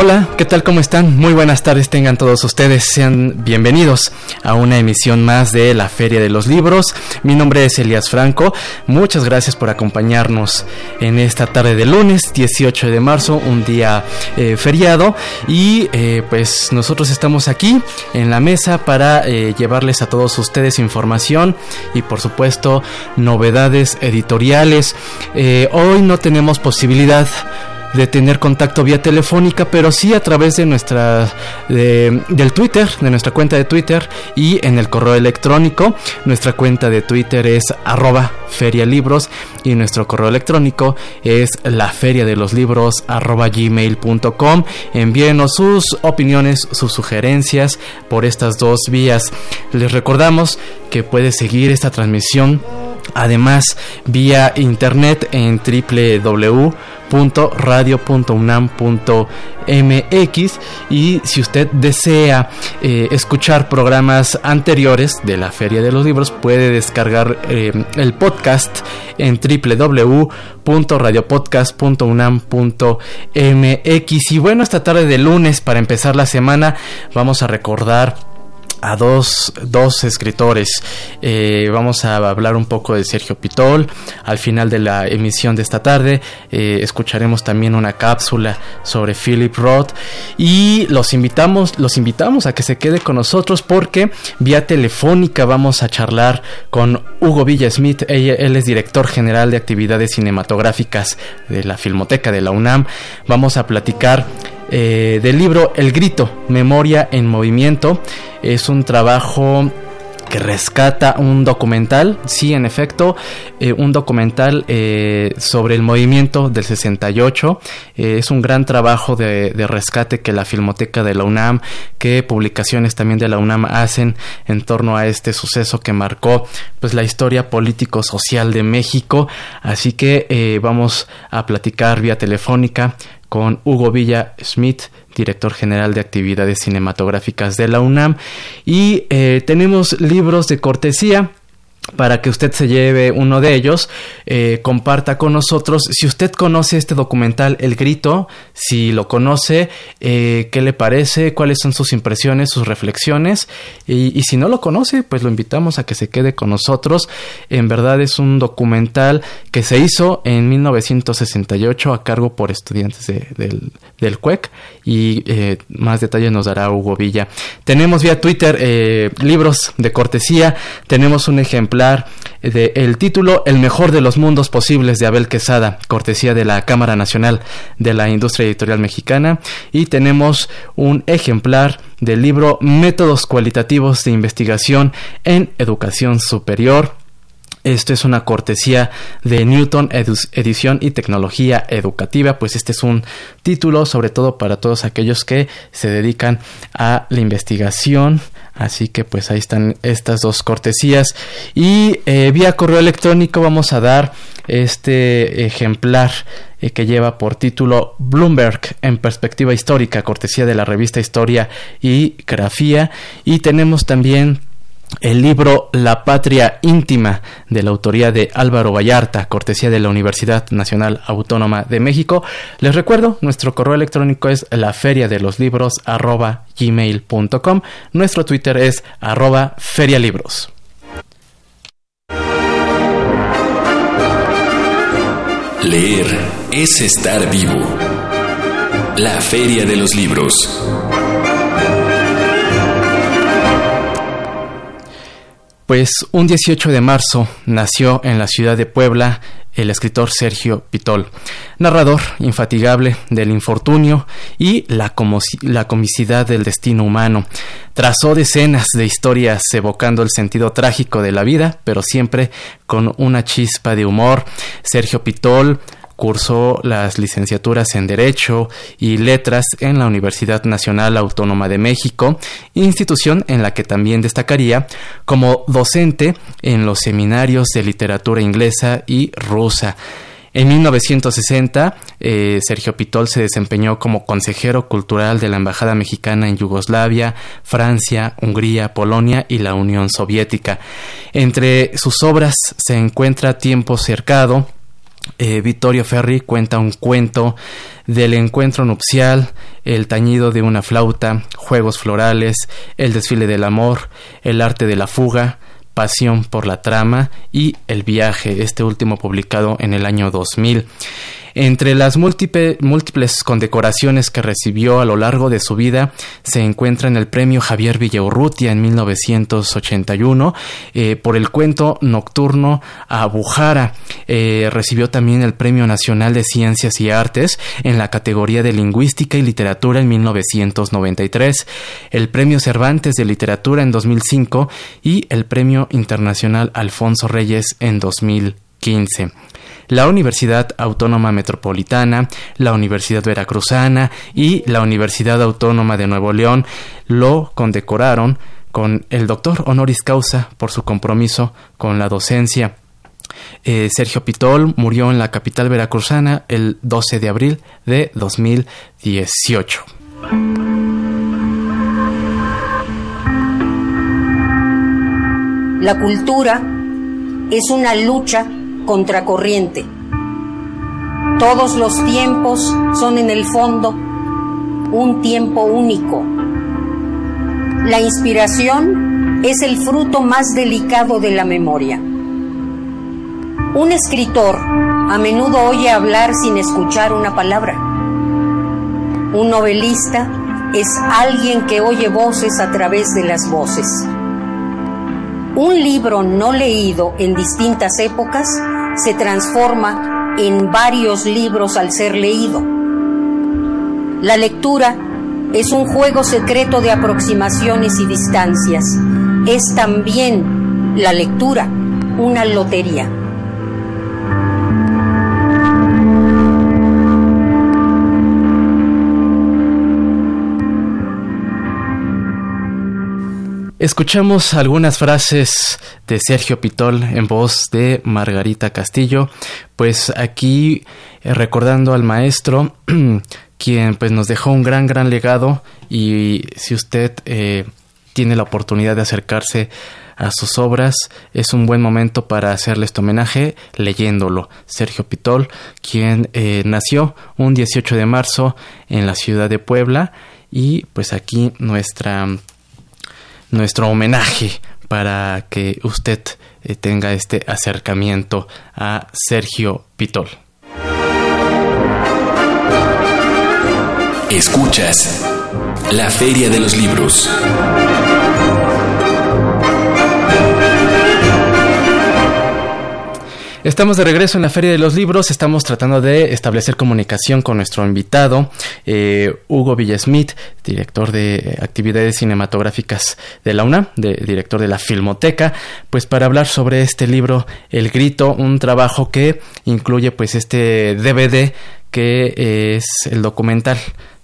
Hola, ¿qué tal? ¿Cómo están? Muy buenas tardes tengan todos ustedes. Sean bienvenidos a una emisión más de la Feria de los Libros. Mi nombre es Elías Franco. Muchas gracias por acompañarnos en esta tarde de lunes 18 de marzo, un día eh, feriado. Y eh, pues nosotros estamos aquí en la mesa para eh, llevarles a todos ustedes información y por supuesto novedades editoriales. hoy no tenemos posibilidad de tener contacto vía telefónica, pero sí a través de nuestra del Twitter, de nuestra cuenta de Twitter y en el correo electrónico. Nuestra cuenta de Twitter es arroba ferialibros y nuestro correo electrónico es la arroba. Envíenos sus opiniones, sus sugerencias por estas dos vías. Les recordamos que puede seguir esta transmisión Además, vía internet en www.radio.unam.mx y si usted desea eh, escuchar programas anteriores de la Feria de los Libros, puede descargar eh, el podcast en www.radiopodcast.unam.mx. Y bueno, esta tarde de lunes, para empezar la semana, vamos a recordar a dos, dos escritores. Eh, vamos a hablar un poco de Sergio Pitol. Al final de la emisión de esta tarde eh, escucharemos también una cápsula sobre Philip Roth y los invitamos, los invitamos a que se quede con nosotros porque vía telefónica vamos a charlar con Hugo Villa Smith. Él es director general de actividades cinematográficas de la Filmoteca de la UNAM. Vamos a platicar eh, del libro El Grito, Memoria en Movimiento. Es un trabajo que rescata un documental, sí, en efecto, eh, un documental eh, sobre el movimiento del 68. es un gran trabajo de, de, rescate que la Filmoteca de la UNAM, que publicaciones también de la UNAM hacen en torno a este suceso que marcó pues la historia político-social de México. Así que vamos a platicar vía telefónica con Hugo Villa Smith, director general de actividades cinematográficas de la UNAM. Y eh, tenemos libros de cortesía para que usted se lleve uno de ellos, eh, comparta con nosotros. Si usted conoce este documental El Grito, si lo conoce, eh, qué le parece, cuáles son sus impresiones, sus reflexiones. Y, si no lo conoce, pues lo invitamos a que se quede con nosotros. En verdad es un documental que se hizo en 1968 a cargo por estudiantes del, del CUEC y eh, más detalles nos dará Hugo Villa. Tenemos vía Twitter libros de cortesía, tenemos un ejemplo de el título El mejor de los mundos posibles de Abel Quesada, cortesía de la Cámara Nacional de la Industria Editorial Mexicana, y tenemos un ejemplar del libro Métodos cualitativos de investigación en educación superior esto es una cortesía de Newton Edición y Tecnología Educativa, pues este es un título sobre todo para todos aquellos que se dedican a la investigación. Así que pues ahí están estas dos cortesías. Y eh, vía correo electrónico vamos a dar este ejemplar eh, que lleva por título Bloomberg en perspectiva histórica, cortesía de la revista Historia y Grafía. Y tenemos también el libro La Patria Íntima de la autoría de Álvaro Vallarta, cortesía de la Universidad Nacional Autónoma de México. Les recuerdo, nuestro correo electrónico es la. Nuestro Twitter es arroba ferialibros. Leer es estar vivo. La feria de los libros. Pues un 18 de marzo nació en la ciudad de Puebla el escritor Sergio Pitol, narrador infatigable del infortunio y la, la, comicidad del destino humano. Trazó decenas de historias evocando el sentido trágico de la vida, pero siempre con una chispa de humor. Sergio Pitol Cursó las licenciaturas en Derecho y Letras en la Universidad Nacional Autónoma de México, institución en la que también destacaría como docente en los seminarios de literatura inglesa y rusa. En 1960, eh, Sergio Pitol se desempeñó como consejero cultural de la Embajada Mexicana en Yugoslavia, Francia, Hungría, Polonia y la Unión Soviética. Entre sus obras se encuentra Tiempo Cercado, eh, Vittorio Ferri cuenta un cuento del encuentro nupcial, el tañido de una flauta, juegos florales, el desfile del amor, el arte de la fuga, pasión por la trama y el viaje, este último publicado en el año 2000. Entre las múltiples condecoraciones que recibió a lo largo de su vida se encuentran el premio Javier Villaurrutia en 1981 eh, por el cuento nocturno a Bujara. Eh, recibió también el Premio Nacional de Ciencias y Artes en la categoría de Lingüística y Literatura en 1993, el Premio Cervantes de Literatura en 2005 y el Premio Internacional Alfonso Reyes en 2015 la Universidad Autónoma Metropolitana, la Universidad Veracruzana y la Universidad Autónoma de Nuevo León lo condecoraron con el doctor honoris causa por su compromiso con la docencia. Eh, Sergio Pitol murió en la capital veracruzana el 12 de abril de 2018. La cultura es una lucha contracorriente. Todos los tiempos son en el fondo un tiempo único. La inspiración es el fruto más delicado de la memoria. Un escritor a menudo oye hablar sin escuchar una palabra. Un novelista es alguien que oye voces a través de las voces. Un libro no leído en distintas épocas se transforma en varios libros al ser leído. La lectura es un juego secreto de aproximaciones y distancias. Es también la lectura una lotería. Escuchamos algunas frases de Sergio Pitol en voz de Margarita Castillo, pues aquí eh, recordando al maestro, quien pues nos dejó un gran, gran legado y si usted eh, tiene la oportunidad de acercarse a sus obras, es un buen momento para hacerle este homenaje leyéndolo. Sergio Pitol, quien eh, nació un 18 de marzo en la ciudad de Puebla y pues aquí nuestra nuestro homenaje para que usted eh, tenga este acercamiento a Sergio Pitol. Escuchas la Feria de los Libros. Estamos de regreso en la Feria de los Libros. Estamos tratando de establecer comunicación con nuestro invitado, eh, Hugo Villasmith, director de actividades cinematográficas de la UNAM, director de la Filmoteca, pues para hablar sobre este libro, El Grito, un trabajo que incluye pues este DVD que es el documental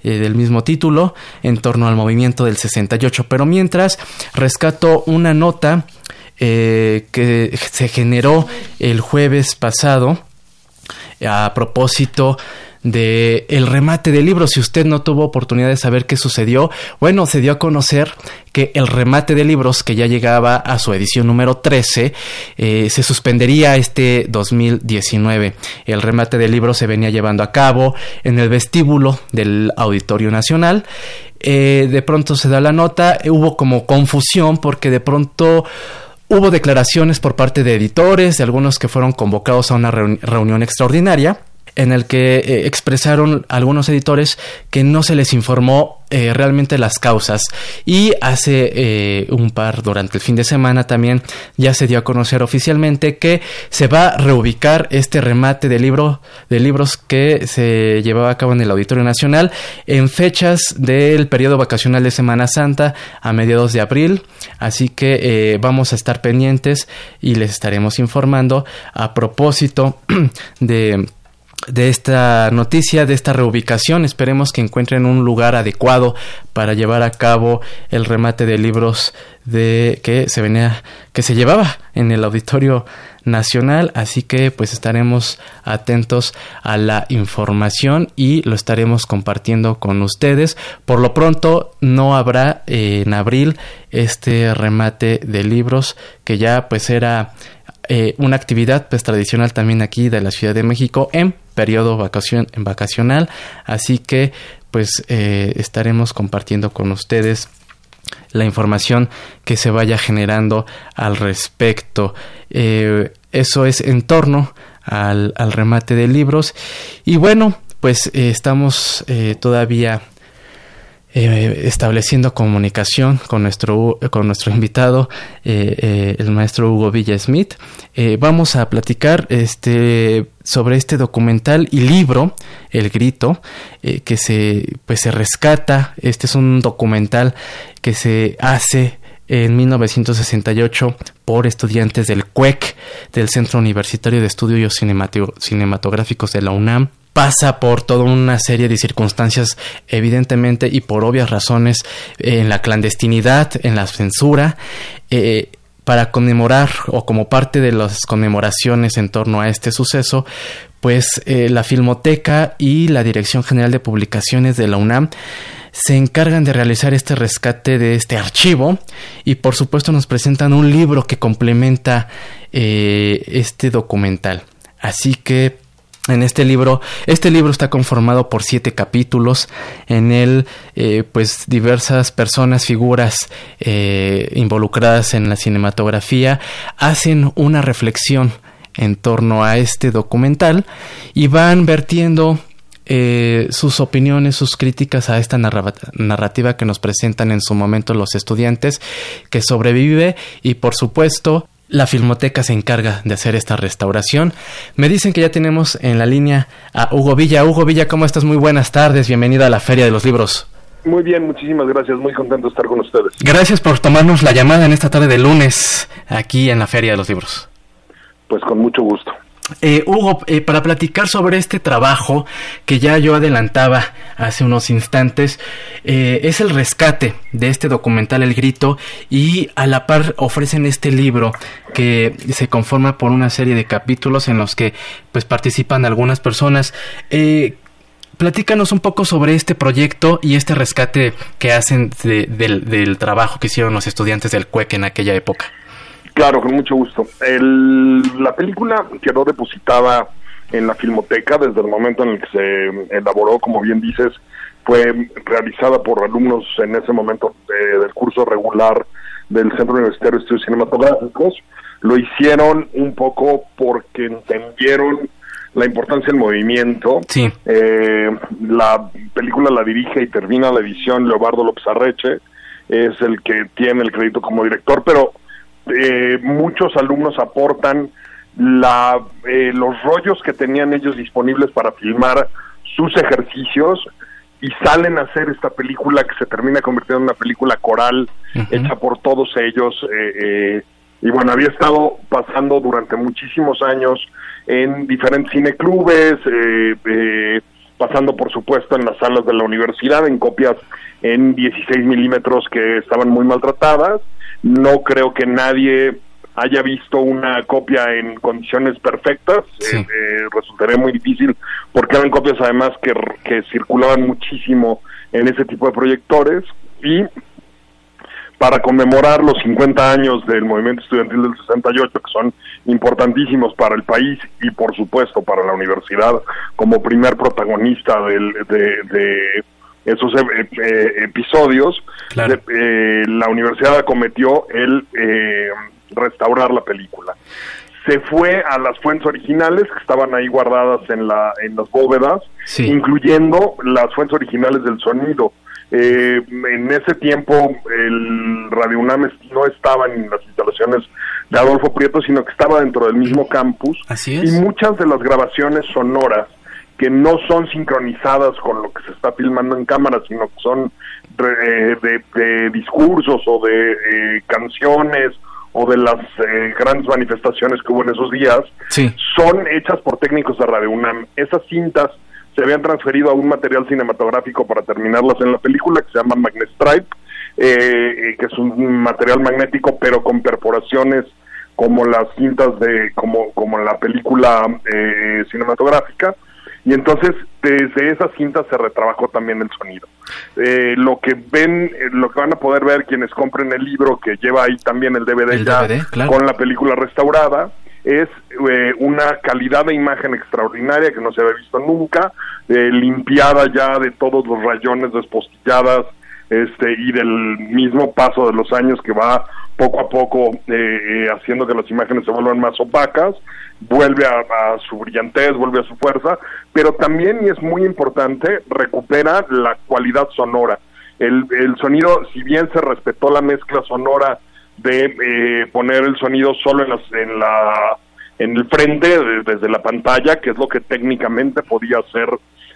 eh, del mismo título en torno al movimiento del 68. Pero mientras rescato una nota eh, que se generó el jueves pasado a propósito de el remate del libro. Si usted no tuvo oportunidad de saber qué sucedió, bueno, se dio a conocer que el remate de libros, que ya llegaba a su edición número 13, eh, se suspendería este 2019. El remate del libro se venía llevando a cabo en el vestíbulo del Auditorio Nacional. Eh, de pronto se da la nota, hubo como confusión porque de pronto Hubo declaraciones por parte de editores, de algunos que fueron convocados a una reunión extraordinaria, en el que eh, expresaron algunos editores que no se les informó eh, realmente las causas. Y hace eh, un par durante el fin de semana también ya se dio a conocer oficialmente que se va a reubicar este remate de de libros que se llevaba a cabo en el Auditorio Nacional en fechas del periodo vacacional de Semana Santa a mediados de abril. Así que vamos a estar pendientes y les estaremos informando a propósito de de esta noticia, de esta reubicación. Esperemos que encuentren un lugar adecuado para llevar a cabo el remate de libros de que se venía, que se llevaba en el Auditorio Nacional. Así que pues estaremos atentos a la información y lo estaremos compartiendo con ustedes. Por lo pronto no habrá eh, en abril este remate de libros que ya pues era eh, una actividad pues tradicional también aquí de la Ciudad de México periodo vacación, vacacional. Así que pues eh, estaremos compartiendo con ustedes la información que se vaya generando al respecto. Eh, eso es en torno al, al, remate de libros. Y bueno pues estamos todavía eh, estableciendo comunicación con nuestro, con nuestro invitado, eh, eh, el maestro Hugo Villa Smith. vamos a platicar este, sobre este documental y libro, El Grito, que se, pues, se rescata. Este es un documental que se hace en 1968 por estudiantes del CUEC, del Centro Universitario de Estudios Cinematográficos de la UNAM pasa por toda una serie de circunstancias, evidentemente, y por obvias razones, en la clandestinidad, en la censura, eh, para conmemorar o como parte de las conmemoraciones en torno a este suceso, pues eh, la Filmoteca y la Dirección General de Publicaciones de la UNAM se encargan de realizar este rescate de este archivo y por supuesto nos presentan un libro que complementa eh, este documental. Así que en este libro. Este libro está conformado por siete capítulos. En él, eh, pues diversas personas, figuras eh, involucradas en la cinematografía hacen una reflexión en torno a este documental y van vertiendo eh, sus opiniones, sus críticas a esta narrativa que nos presentan en su momento los estudiantes, que sobrevive y por supuesto la Filmoteca se encarga de hacer esta restauración. Me dicen que ya tenemos en la línea a Hugo Villa. Hugo Villa, ¿cómo estás? Muy buenas tardes. Bienvenido a la Feria de los Libros. Muy bien, muchísimas gracias. Muy contento de estar con ustedes. Gracias por tomarnos la llamada en esta tarde de lunes aquí en la Feria de los Libros. Pues con mucho gusto. Eh, Hugo, eh, para platicar sobre este trabajo que ya yo adelantaba hace unos instantes, eh, es el rescate de este documental El Grito y a la par ofrecen este libro que se conforma por una serie de capítulos en los que pues participan algunas personas. platícanos un poco sobre este proyecto y este rescate que hacen del, del trabajo que hicieron los estudiantes del CUEC en aquella época. Claro, con mucho gusto. la película quedó depositada en la Filmoteca desde el momento en el que se elaboró, como bien dices, fue realizada por alumnos en ese momento eh, del curso regular del Centro Universitario de Estudios Cinematográficos. Lo hicieron un poco porque entendieron la importancia del movimiento. Sí. Eh, la película la dirige y termina la edición Leobardo López Arreche, es el que tiene el crédito como director, pero eh, muchos alumnos aportan la, eh, los rollos que tenían ellos disponibles para filmar sus ejercicios y salen a hacer esta película que se termina convirtiendo en una película coral hecha por todos ellos. Eh, y bueno, había estado pasando durante muchísimos años en diferentes cineclubes, pasando por supuesto en las salas de la universidad, en copias en 16 milímetros que estaban muy maltratadas no creo que nadie haya visto una copia en condiciones perfectas. Eh, eh, resultaría muy difícil porque eran copias además que, que circulaban muchísimo en ese tipo de proyectores y para conmemorar los 50 años del movimiento estudiantil del 68, que son importantísimos para el país y por supuesto para la universidad como primer protagonista del, de esos eh, eh, episodios, eh, la universidad acometió el restaurar la película. se fue a las fuentes originales que estaban ahí guardadas en, la, en las bóvedas, incluyendo las fuentes originales del sonido. Eh, en ese tiempo el Radio UNAM no estaba en las instalaciones de Adolfo Prieto, sino que estaba dentro del mismo campus. Así Y muchas de las grabaciones sonoras que no son sincronizadas con lo que se está filmando en cámara, sino que son de, de, discursos o de eh, canciones o de las eh, grandes manifestaciones que hubo en esos días, son hechas por técnicos de Radio UNAM. Esas cintas se habían transferido a un material cinematográfico para terminarlas en la película que se llama Magnet Stripe, eh, que es un material magnético pero con perforaciones como las cintas de como como la película eh, cinematográfica y entonces desde esas cintas se retrabajó también el sonido. Eh, lo que ven, lo que van a poder ver quienes compren el libro que lleva ahí también el DVD, ya con la película restaurada es eh, una calidad de imagen extraordinaria que no se había visto nunca, eh, limpiada ya de todos los rayones despostilladas este y del mismo paso de los años que va poco a poco eh, haciendo que las imágenes se vuelvan más opacas, vuelve a, su brillantez, vuelve a su fuerza, pero también, y es muy importante, recupera la cualidad sonora. El, sonido, si bien se respetó la mezcla sonora de eh, poner el sonido solo en, la en el frente desde la pantalla, que es lo que técnicamente podía hacer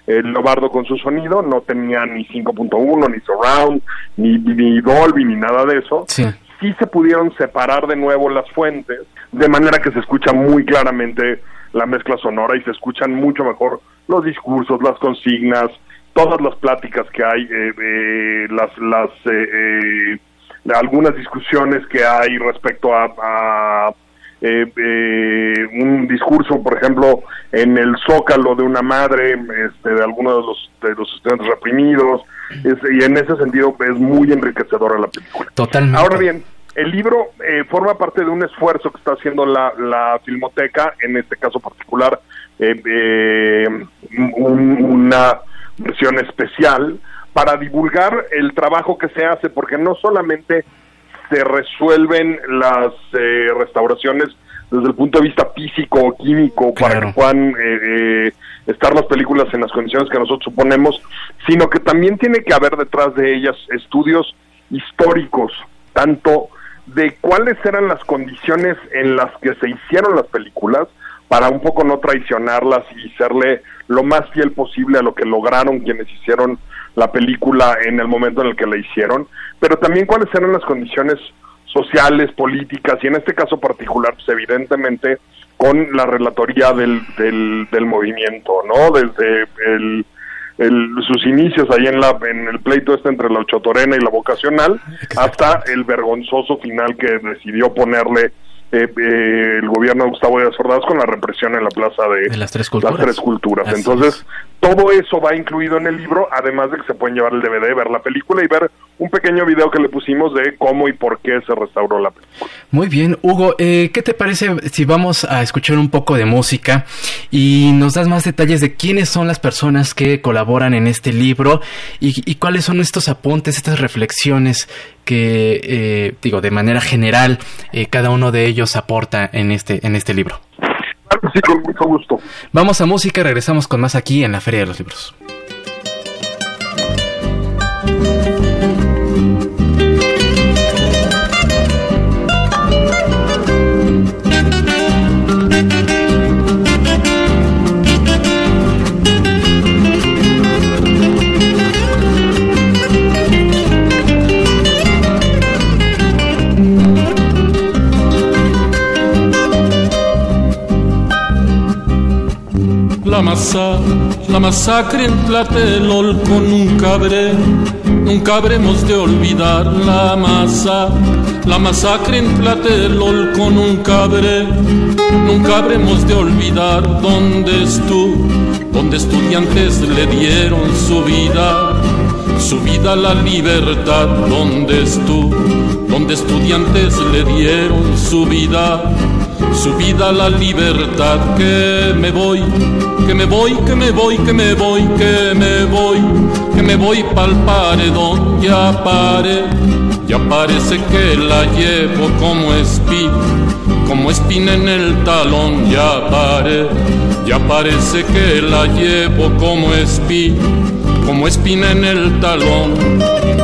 el Lobardo con su sonido, no tenía ni 5.1, ni surround, ni, ni Dolby, ni nada de eso. Sí. sí se pudieron separar de nuevo las fuentes, de manera que se escucha muy claramente la mezcla sonora y se escuchan mucho mejor los discursos, las consignas, todas las pláticas que hay, eh, eh, las, las eh, algunas discusiones que hay respecto a, eh, eh, un discurso, por ejemplo, en el zócalo de una madre, este, de alguno de los, de los estudiantes reprimidos, y en ese sentido es muy enriquecedora la película. Totalmente. Ahora bien, el libro eh, forma parte de un esfuerzo que está haciendo la, la Filmoteca, en este caso particular, una versión especial para divulgar el trabajo que se hace, porque no solamente se resuelven las eh, restauraciones desde el punto de vista físico o químico para que puedan eh, eh, estar las películas en las condiciones que nosotros suponemos, sino que también tiene que haber detrás de ellas estudios históricos, tanto de cuáles eran las condiciones en las que se hicieron las películas, para un poco no traicionarlas y serle lo más fiel posible a lo que lograron quienes hicieron la película en el momento en el que la hicieron, pero también cuáles eran las condiciones sociales, políticas y en este caso particular, pues evidentemente con la relatoría del, del, movimiento, ¿no? Desde el, sus inicios ahí en, la, en el pleito este entre la Ochotorena y la Vocacional, hasta el vergonzoso final que decidió ponerle eh, eh, el gobierno de Gustavo Díaz Ordaz con la represión en la plaza de, las tres culturas. Entonces, todo eso va incluido en el libro, además de que se pueden llevar el DVD, ver la película y ver un pequeño video que le pusimos de cómo y por qué se restauró la película. Muy bien, Hugo, eh, ¿qué te parece si vamos a escuchar un poco de música y nos das más detalles de quiénes son las personas que colaboran en este libro y, cuáles son estos apuntes, estas reflexiones que, eh, digo, de manera general, eh, cada uno de ellos aporta en este, en este libro? Sí, con mucho gusto. Vamos a música regresamos con más aquí en la Feria de los Libros. La masa, la masacre en Tlatelolco nunca habré, nunca habremos de olvidar la masa, la masacre en Tlatelolco nunca habré, nunca habremos de olvidar dónde estuvo, donde estudiantes le dieron su vida, su vida a la libertad, donde estuvo, donde estudiantes le dieron su vida su vida la libertad. Que me voy, que me voy, que me voy, que me voy, que me voy, que me voy pa'l paredón, ya pare, ya parece que la llevo como espía como espina en el talón, ya pare, ya parece que la llevo como espí, como espina en el talón.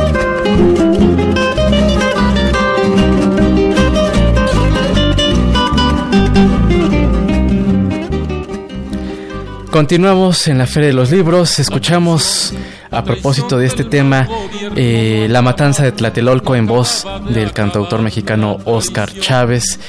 Continuamos en la Feria de los Libros, escuchamos a propósito de este tema, eh, La Matanza de Tlatelolco en voz del cantautor mexicano Oscar Chávez.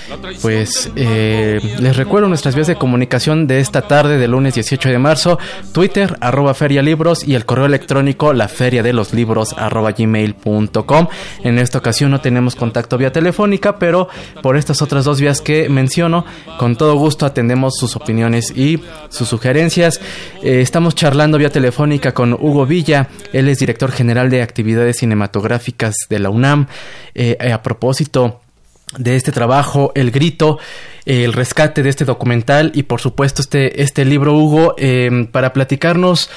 Pues eh, les recuerdo nuestras vías de comunicación de esta tarde del lunes 18 de marzo, Twitter arroba Feria Libros y el correo electrónico la de los libros arroba gmail.com. En esta ocasión no tenemos contacto vía telefónica, pero por estas otras dos vías que menciono, con todo gusto atendemos sus opiniones y sus sugerencias. Eh, estamos charlando vía telefónica con Hugo Villa él es director general de actividades cinematográficas de la UNAM. Eh, a propósito de este trabajo, El Grito, el rescate de este documental y por supuesto este, este libro, Hugo, eh, para platicarnos.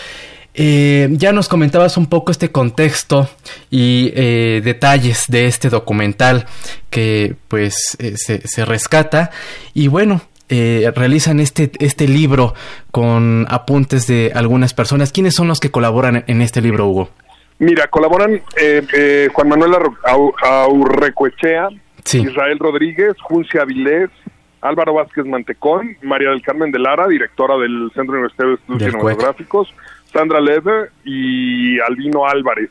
Eh, ya nos comentabas un poco este contexto y detalles de este documental que pues se, rescata y bueno eh, realizan este, este libro con apuntes de algunas personas. ¿Quiénes son los que colaboran en este libro, Hugo? Mira, colaboran eh, eh, Juan Manuel Aurrecoechea, Israel Rodríguez, Juncia Avilés, Álvaro Vázquez Mantecón, María del Carmen de Lara, directora del Centro Universitario de Estudios Cinematográficos, Sandra Leve y Albino Álvarez,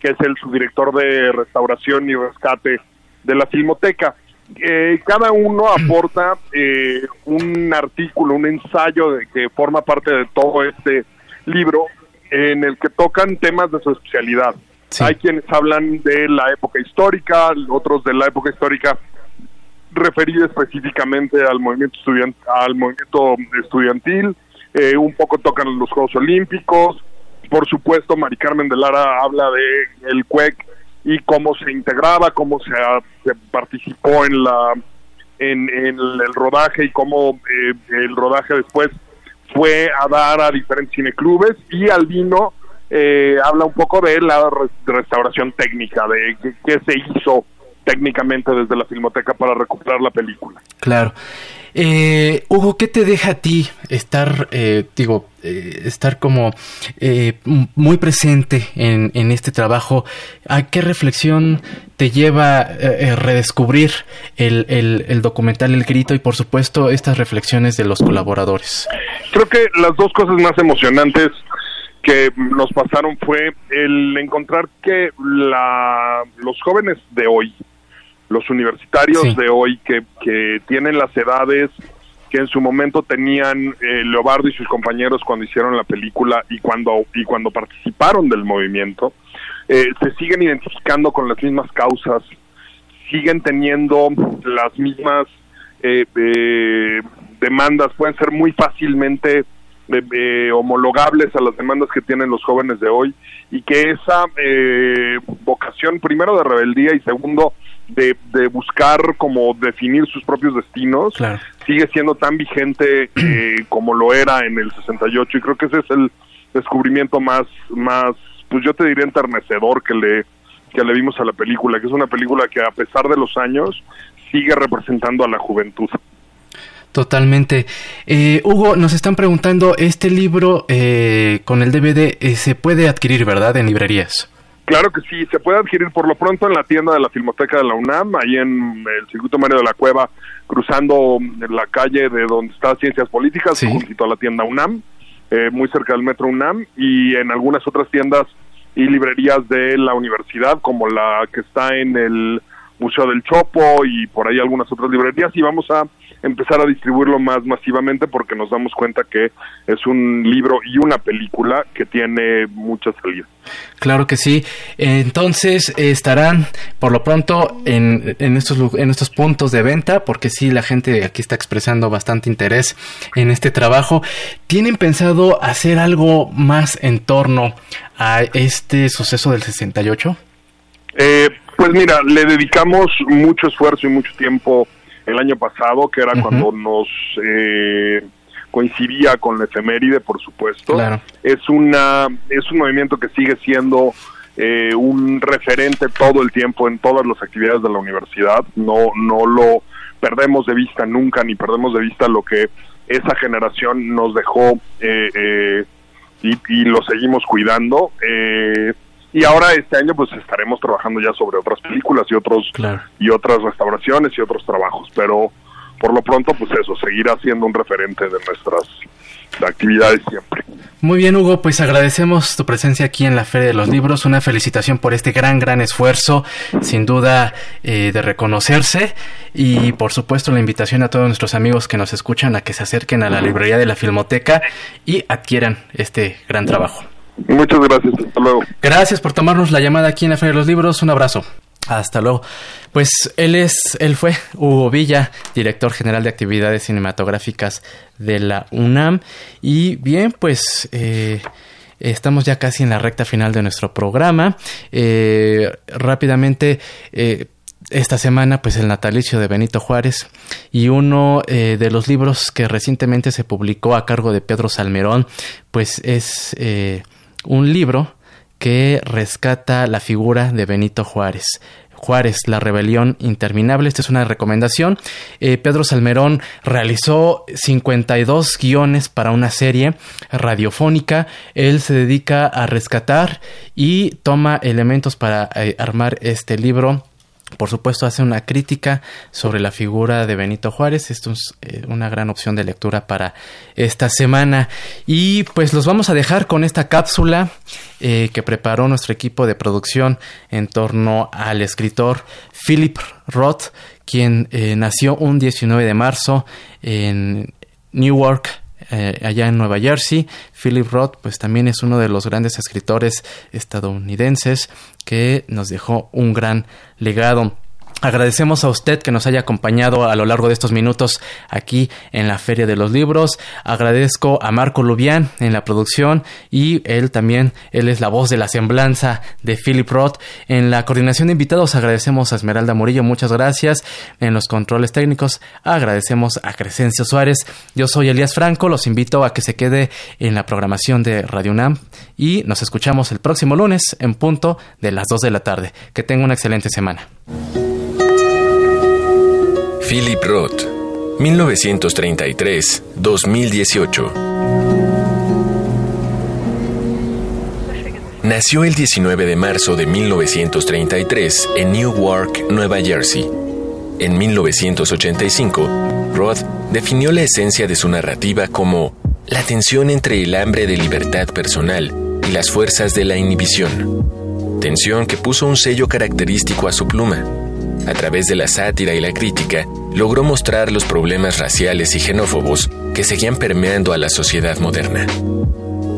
que es el subdirector de restauración y rescate de la Filmoteca. Eh, cada uno aporta eh, un artículo, un ensayo de, que forma parte de todo este libro en el que tocan temas de su especialidad. Hay quienes hablan de la época histórica, otros de la época histórica referida específicamente al movimiento al movimiento estudiantil, eh, un poco tocan los Juegos Olímpicos, por supuesto Mari Carmen de Lara habla de el CUEC y cómo se integraba, cómo se, participó en la en, el rodaje y cómo eh, el rodaje después fue a dar a diferentes cineclubes y Albino eh, habla un poco de la restauración técnica, de qué se hizo técnicamente desde la Filmoteca para recuperar la película. Claro. Eh, Hugo, ¿qué te deja a ti estar, eh, digo, eh, estar como eh, muy presente en, en, este trabajo? ¿A qué reflexión te lleva a redescubrir el, el, el, documental El Grito y, por supuesto, estas reflexiones de los colaboradores? Creo que las dos cosas más emocionantes que nos pasaron fue el encontrar que la, los jóvenes de hoy, los universitarios de hoy que, que tienen las edades que en su momento tenían eh, Leobardo y sus compañeros cuando hicieron la película y cuando y cuando participaron del movimiento eh, se siguen identificando con las mismas causas siguen teniendo las mismas eh, eh demandas pueden ser muy fácilmente homologables a las demandas que tienen los jóvenes de hoy y que esa vocación primero de rebeldía y segundo de, de buscar como definir sus propios destinos sigue siendo tan vigente eh, como lo era en el 68 y creo que ese es el descubrimiento más más pues yo te diría enternecedor que le que le vimos a la película que es una película que a pesar de los años sigue representando a la juventud Totalmente. Eh, Hugo, nos están preguntando, este libro eh, con el DVD eh, se puede adquirir, ¿verdad? En librerías. Claro que sí, se puede adquirir por lo pronto en la tienda de la Filmoteca de la UNAM, ahí en el circuito Mario de la Cueva, cruzando la calle de donde está Ciencias Políticas, junto a la tienda UNAM, eh, muy cerca del metro UNAM, y en algunas otras tiendas y librerías de la universidad, como la que está en el Museo del Chopo y por ahí algunas otras librerías, y vamos a empezar a distribuirlo más masivamente porque nos damos cuenta que es un libro y una película que tiene mucha salida. Claro que sí. Entonces estarán por lo pronto en, en, estos, en estos puntos de venta porque sí, la gente aquí está expresando bastante interés en este trabajo. ¿Tienen pensado hacer algo más en torno a este suceso del 68? Eh, pues mira, le dedicamos mucho esfuerzo y mucho tiempo el año pasado, que era cuando nos eh, coincidía con la efeméride, por supuesto. Es una es un movimiento que sigue siendo eh, un referente todo el tiempo en todas las actividades de la universidad. No no lo perdemos de vista nunca, ni perdemos de vista lo que esa generación nos dejó eh, eh, y, lo seguimos cuidando. Eh, y ahora este año pues estaremos trabajando ya sobre otras películas y otros y otras restauraciones y otros trabajos, pero por lo pronto pues eso, seguirá siendo un referente de nuestras actividades siempre. Muy bien, Hugo, pues agradecemos tu presencia aquí en la Feria de los Libros. Una felicitación por este gran, gran esfuerzo, sin duda eh, de reconocerse. Y por supuesto, la invitación a todos nuestros amigos que nos escuchan a que se acerquen a la librería de la Filmoteca y adquieran este gran trabajo. Muchas gracias, hasta luego. Gracias por tomarnos la llamada aquí en la Feria de los Libros. Un abrazo. Hasta luego. Pues él es, él fue Hugo Villa, director general de actividades cinematográficas de la UNAM. Y bien, pues eh, estamos ya casi en la recta final de nuestro programa. Eh, rápidamente. Eh, esta semana, pues el natalicio de Benito Juárez y uno de los libros que recientemente se publicó a cargo de Pedro Salmerón, pues es un libro que rescata la figura de Benito Juárez. Juárez, la rebelión interminable. Esta es una recomendación. Eh, Pedro Salmerón realizó 52 guiones para una serie radiofónica. Él se dedica a rescatar y toma elementos para eh, armar este libro por supuesto, hace una crítica sobre la figura de Benito Juárez. Esto es eh, una gran opción de lectura para esta semana. Y pues los vamos a dejar con esta cápsula eh, que preparó nuestro equipo de producción en torno al escritor Philip Roth, quien eh, nació un 19 de marzo en Newark, allá en Nueva Jersey. Philip Roth, pues también es uno de los grandes escritores estadounidenses que nos dejó un gran legado. Agradecemos a usted que nos haya acompañado a lo largo de estos minutos aquí en la Feria de los Libros. Agradezco a Marco Lubián en la producción y él también, él es la voz de la semblanza de Philip Roth. En la coordinación de invitados agradecemos a Esmeralda Murillo, muchas gracias. En los controles técnicos agradecemos a Crescencio Suárez. Yo soy Elías Franco, los invito a que se quede en la programación de Radio UNAM y nos escuchamos el próximo lunes en punto de las 2 de la tarde. Que tenga una excelente semana. Philip Roth, 1933-2018. Nació el 19 de marzo de 1933 en Newark, Nueva Jersey. En 1985, Roth definió la esencia de su narrativa como la tensión entre el hambre de libertad personal y las fuerzas de la inhibición. Tensión que puso un sello característico a su pluma a través de la sátira y la crítica, logró mostrar los problemas raciales y xenófobos que seguían permeando a la sociedad moderna.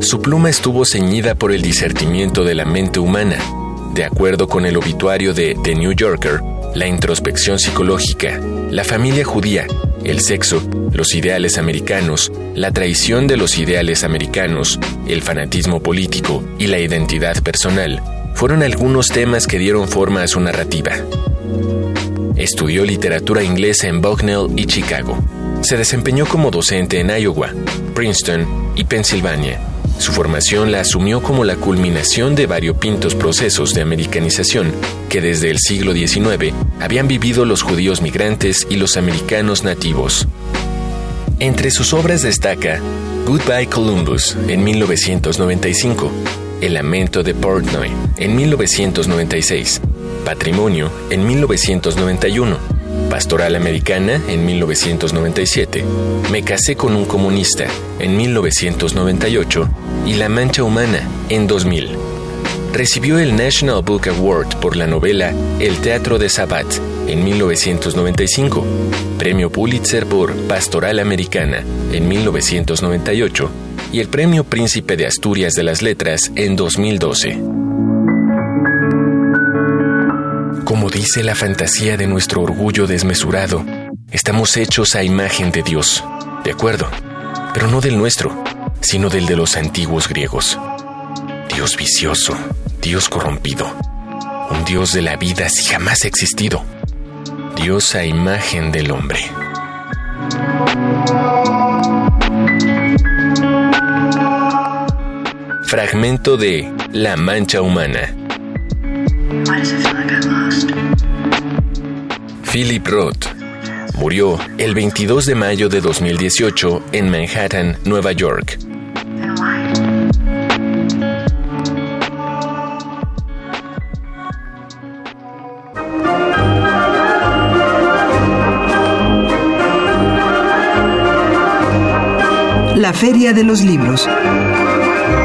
Su pluma estuvo ceñida por el disertimiento de la mente humana. De acuerdo con el obituario de The New Yorker, la introspección psicológica, la familia judía, el sexo, los ideales americanos, la traición de los ideales americanos, el fanatismo político y la identidad personal fueron algunos temas que dieron forma a su narrativa. Estudió literatura inglesa en Bucknell y Chicago. Se desempeñó como docente en Iowa, Princeton y Pensilvania. Su formación la asumió como la culminación de variopintos procesos de americanización que desde el siglo XIX habían vivido los judíos migrantes y los americanos nativos. Entre sus obras destaca Goodbye Columbus en 1995, El lamento de Portnoy en 1996, Patrimonio en 1991, Pastoral Americana en 1997, Me casé con un comunista en 1998 y La Mancha Humana en 2000. Recibió el National Book Award por la novela El Teatro de Sabat en 1995, Premio Pulitzer por Pastoral Americana en 1998 y el Premio Príncipe de Asturias de las Letras en 2012. Como dice la fantasía de nuestro orgullo desmesurado, estamos hechos a imagen de Dios, de acuerdo, pero no del nuestro, sino del de los antiguos griegos. Dios vicioso, Dios corrompido, un Dios de la vida si jamás ha existido, Dios a imagen del hombre. Fragmento de La Mancha Humana Philip Roth, Murió el 22 de mayo de 2018 en Manhattan, Nueva York. La Feria de los Libros